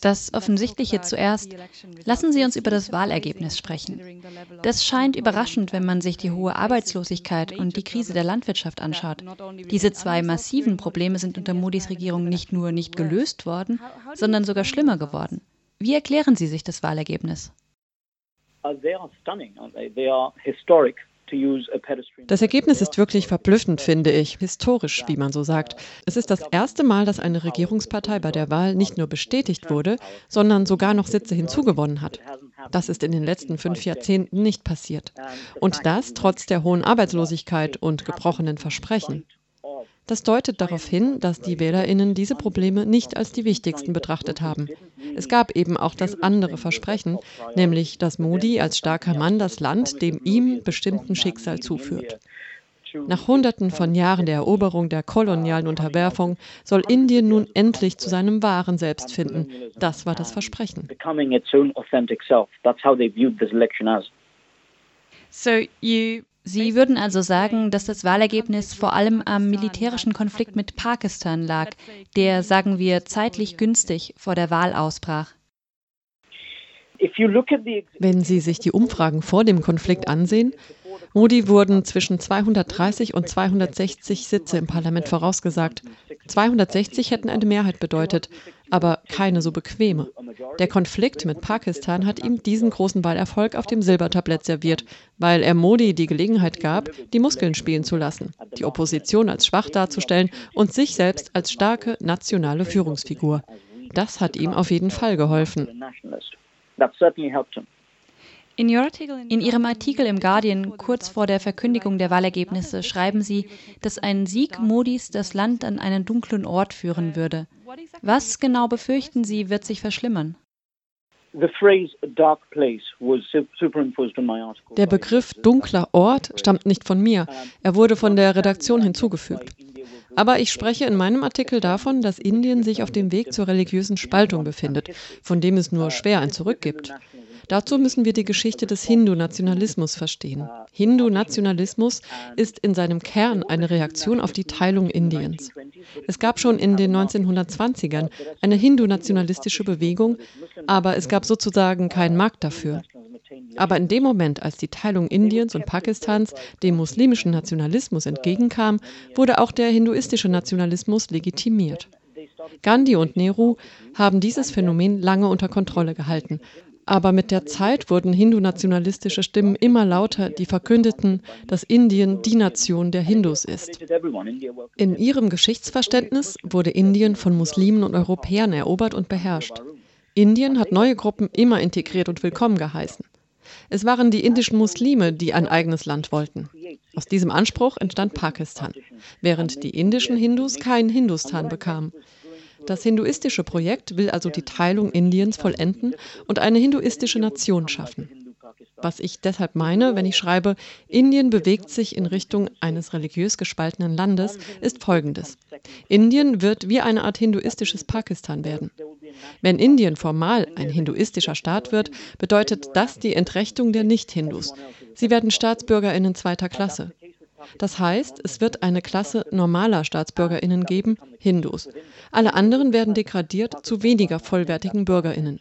Das Offensichtliche zuerst. Lassen Sie uns über das Wahlergebnis sprechen. Das scheint überraschend, wenn man sich die hohe Arbeitslosigkeit und die Krise der Landwirtschaft anschaut. Diese zwei massiven Probleme sind unter Modis Regierung nicht nur nicht gelöst worden, sondern sogar schlimmer geworden. Wie erklären Sie sich das Wahlergebnis? Uh, they are stunning? They are historic. Das Ergebnis ist wirklich verblüffend, finde ich, historisch, wie man so sagt. Es ist das erste Mal, dass eine Regierungspartei bei der Wahl nicht nur bestätigt wurde, sondern sogar noch Sitze hinzugewonnen hat. Das ist in den letzten fünf Jahrzehnten nicht passiert. Und das trotz der hohen Arbeitslosigkeit und gebrochenen Versprechen. Das deutet darauf hin, dass die Wählerinnen diese Probleme nicht als die wichtigsten betrachtet haben. Es gab eben auch das andere Versprechen, nämlich dass Modi als starker Mann das Land dem ihm bestimmten Schicksal zuführt. Nach Hunderten von Jahren der Eroberung der kolonialen Unterwerfung soll Indien nun endlich zu seinem wahren Selbst finden. Das war das Versprechen. So you Sie würden also sagen, dass das Wahlergebnis vor allem am militärischen Konflikt mit Pakistan lag, der, sagen wir, zeitlich günstig vor der Wahl ausbrach. Wenn Sie sich die Umfragen vor dem Konflikt ansehen, Modi wurden zwischen 230 und 260 Sitze im Parlament vorausgesagt. 260 hätten eine Mehrheit bedeutet, aber keine so bequeme. Der Konflikt mit Pakistan hat ihm diesen großen Wahlerfolg auf dem Silbertablett serviert, weil er Modi die Gelegenheit gab, die Muskeln spielen zu lassen, die Opposition als schwach darzustellen und sich selbst als starke nationale Führungsfigur. Das hat ihm auf jeden Fall geholfen. In Ihrem Artikel im Guardian kurz vor der Verkündigung der Wahlergebnisse schreiben Sie, dass ein Sieg Modis das Land an einen dunklen Ort führen würde. Was genau befürchten Sie, wird sich verschlimmern? Der Begriff dunkler Ort stammt nicht von mir. Er wurde von der Redaktion hinzugefügt. Aber ich spreche in meinem Artikel davon, dass Indien sich auf dem Weg zur religiösen Spaltung befindet, von dem es nur schwer ein Zurück gibt. Dazu müssen wir die Geschichte des Hindu-Nationalismus verstehen. Hindu-Nationalismus ist in seinem Kern eine Reaktion auf die Teilung Indiens. Es gab schon in den 1920ern eine hindu-nationalistische Bewegung, aber es gab sozusagen keinen Markt dafür. Aber in dem Moment, als die Teilung Indiens und Pakistans dem muslimischen Nationalismus entgegenkam, wurde auch der hinduistische Nationalismus legitimiert. Gandhi und Nehru haben dieses Phänomen lange unter Kontrolle gehalten, aber mit der Zeit wurden hindu-nationalistische Stimmen immer lauter, die verkündeten, dass Indien die Nation der Hindus ist. In ihrem Geschichtsverständnis wurde Indien von Muslimen und Europäern erobert und beherrscht. Indien hat neue Gruppen immer integriert und willkommen geheißen. Es waren die indischen Muslime, die ein eigenes Land wollten. Aus diesem Anspruch entstand Pakistan, während die indischen Hindus kein Hindustan bekamen. Das hinduistische Projekt will also die Teilung Indiens vollenden und eine hinduistische Nation schaffen. Was ich deshalb meine, wenn ich schreibe, Indien bewegt sich in Richtung eines religiös gespaltenen Landes, ist folgendes. Indien wird wie eine Art hinduistisches Pakistan werden. Wenn Indien formal ein hinduistischer Staat wird, bedeutet das die Entrechtung der Nicht-Hindus. Sie werden Staatsbürgerinnen zweiter Klasse. Das heißt, es wird eine Klasse normaler Staatsbürgerinnen geben, Hindus. Alle anderen werden degradiert zu weniger vollwertigen Bürgerinnen.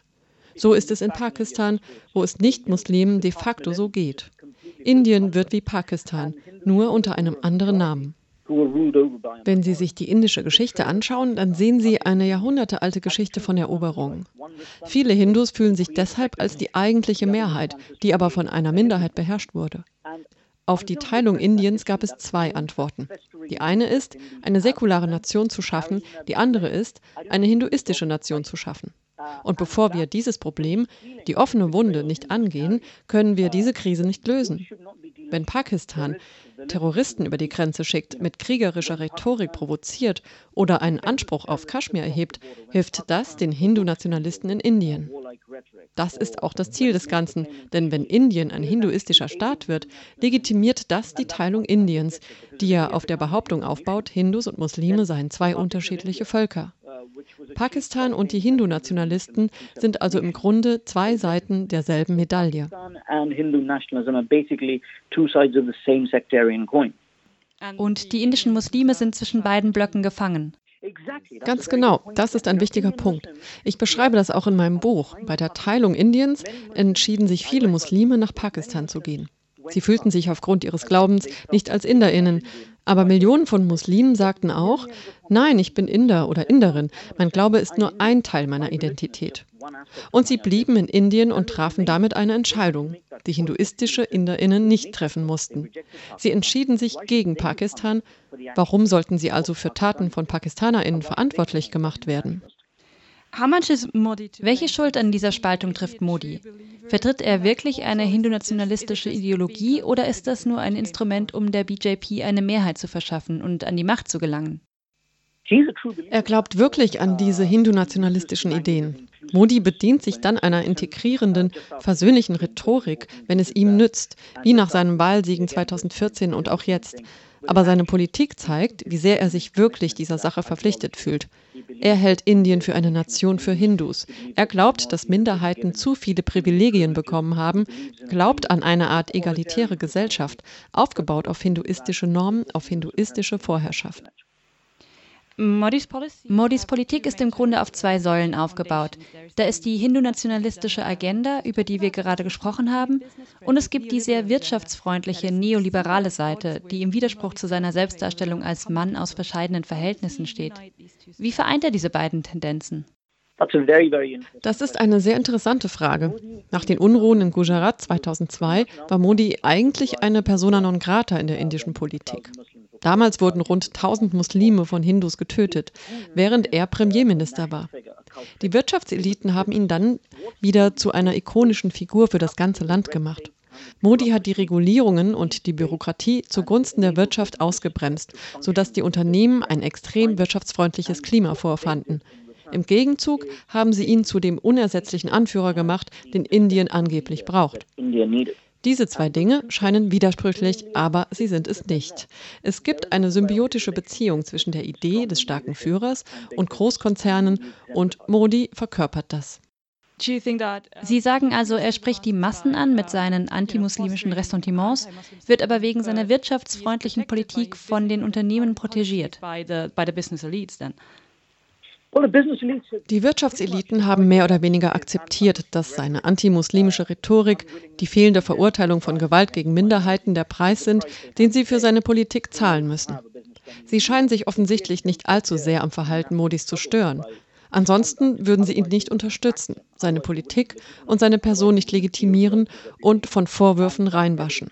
So ist es in Pakistan, wo es Nicht-Muslimen de facto so geht. Indien wird wie Pakistan, nur unter einem anderen Namen. Wenn Sie sich die indische Geschichte anschauen, dann sehen Sie eine jahrhundertealte Geschichte von Eroberung. Viele Hindus fühlen sich deshalb als die eigentliche Mehrheit, die aber von einer Minderheit beherrscht wurde. Auf die Teilung Indiens gab es zwei Antworten. Die eine ist, eine säkulare Nation zu schaffen, die andere ist, eine hinduistische Nation zu schaffen. Und bevor wir dieses Problem, die offene Wunde, nicht angehen, können wir diese Krise nicht lösen. Wenn Pakistan Terroristen über die Grenze schickt, mit kriegerischer Rhetorik provoziert oder einen Anspruch auf Kaschmir erhebt, hilft das den Hindu-Nationalisten in Indien. Das ist auch das Ziel des Ganzen, denn wenn Indien ein hinduistischer Staat wird, legitimiert das die Teilung Indiens, die ja auf der Behauptung aufbaut, Hindus und Muslime seien zwei unterschiedliche Völker. Pakistan und die Hindu-Nationalisten sind also im Grunde zwei Seiten derselben Medaille. Und die indischen Muslime sind zwischen beiden Blöcken gefangen. Ganz genau, das ist ein wichtiger Punkt. Ich beschreibe das auch in meinem Buch. Bei der Teilung Indiens entschieden sich viele Muslime, nach Pakistan zu gehen. Sie fühlten sich aufgrund ihres Glaubens nicht als Inderinnen. Aber Millionen von Muslimen sagten auch, nein, ich bin Inder oder Inderin. Mein Glaube ist nur ein Teil meiner Identität. Und sie blieben in Indien und trafen damit eine Entscheidung, die hinduistische Inderinnen nicht treffen mussten. Sie entschieden sich gegen Pakistan. Warum sollten sie also für Taten von Pakistanerinnen verantwortlich gemacht werden? Welche Schuld an dieser Spaltung trifft Modi? Vertritt er wirklich eine hindu-nationalistische Ideologie oder ist das nur ein Instrument, um der BJP eine Mehrheit zu verschaffen und an die Macht zu gelangen? Er glaubt wirklich an diese hindu-nationalistischen Ideen. Modi bedient sich dann einer integrierenden, versöhnlichen Rhetorik, wenn es ihm nützt, wie nach seinem Wahlsiegen 2014 und auch jetzt. Aber seine Politik zeigt, wie sehr er sich wirklich dieser Sache verpflichtet fühlt. Er hält Indien für eine Nation für Hindus. Er glaubt, dass Minderheiten zu viele Privilegien bekommen haben, glaubt an eine Art egalitäre Gesellschaft, aufgebaut auf hinduistische Normen, auf hinduistische Vorherrschaft. Modis Politik ist im Grunde auf zwei Säulen aufgebaut. Da ist die hindu-nationalistische Agenda, über die wir gerade gesprochen haben, und es gibt die sehr wirtschaftsfreundliche neoliberale Seite, die im Widerspruch zu seiner Selbstdarstellung als Mann aus verschiedenen Verhältnissen steht. Wie vereint er diese beiden Tendenzen? Das ist eine sehr interessante Frage. Nach den Unruhen in Gujarat 2002 war Modi eigentlich eine persona non grata in der indischen Politik. Damals wurden rund 1000 Muslime von Hindus getötet, während er Premierminister war. Die Wirtschaftseliten haben ihn dann wieder zu einer ikonischen Figur für das ganze Land gemacht. Modi hat die Regulierungen und die Bürokratie zugunsten der Wirtschaft ausgebremst, sodass die Unternehmen ein extrem wirtschaftsfreundliches Klima vorfanden. Im Gegenzug haben sie ihn zu dem unersetzlichen Anführer gemacht, den Indien angeblich braucht. Diese zwei Dinge scheinen widersprüchlich, aber sie sind es nicht. Es gibt eine symbiotische Beziehung zwischen der Idee des starken Führers und Großkonzernen und Modi verkörpert das. Sie sagen also, er spricht die Massen an mit seinen antimuslimischen Ressentiments, wird aber wegen seiner wirtschaftsfreundlichen Politik von den Unternehmen protegiert. Die Wirtschaftseliten haben mehr oder weniger akzeptiert, dass seine antimuslimische Rhetorik, die fehlende Verurteilung von Gewalt gegen Minderheiten der Preis sind, den sie für seine Politik zahlen müssen. Sie scheinen sich offensichtlich nicht allzu sehr am Verhalten Modis zu stören. Ansonsten würden sie ihn nicht unterstützen, seine Politik und seine Person nicht legitimieren und von Vorwürfen reinwaschen.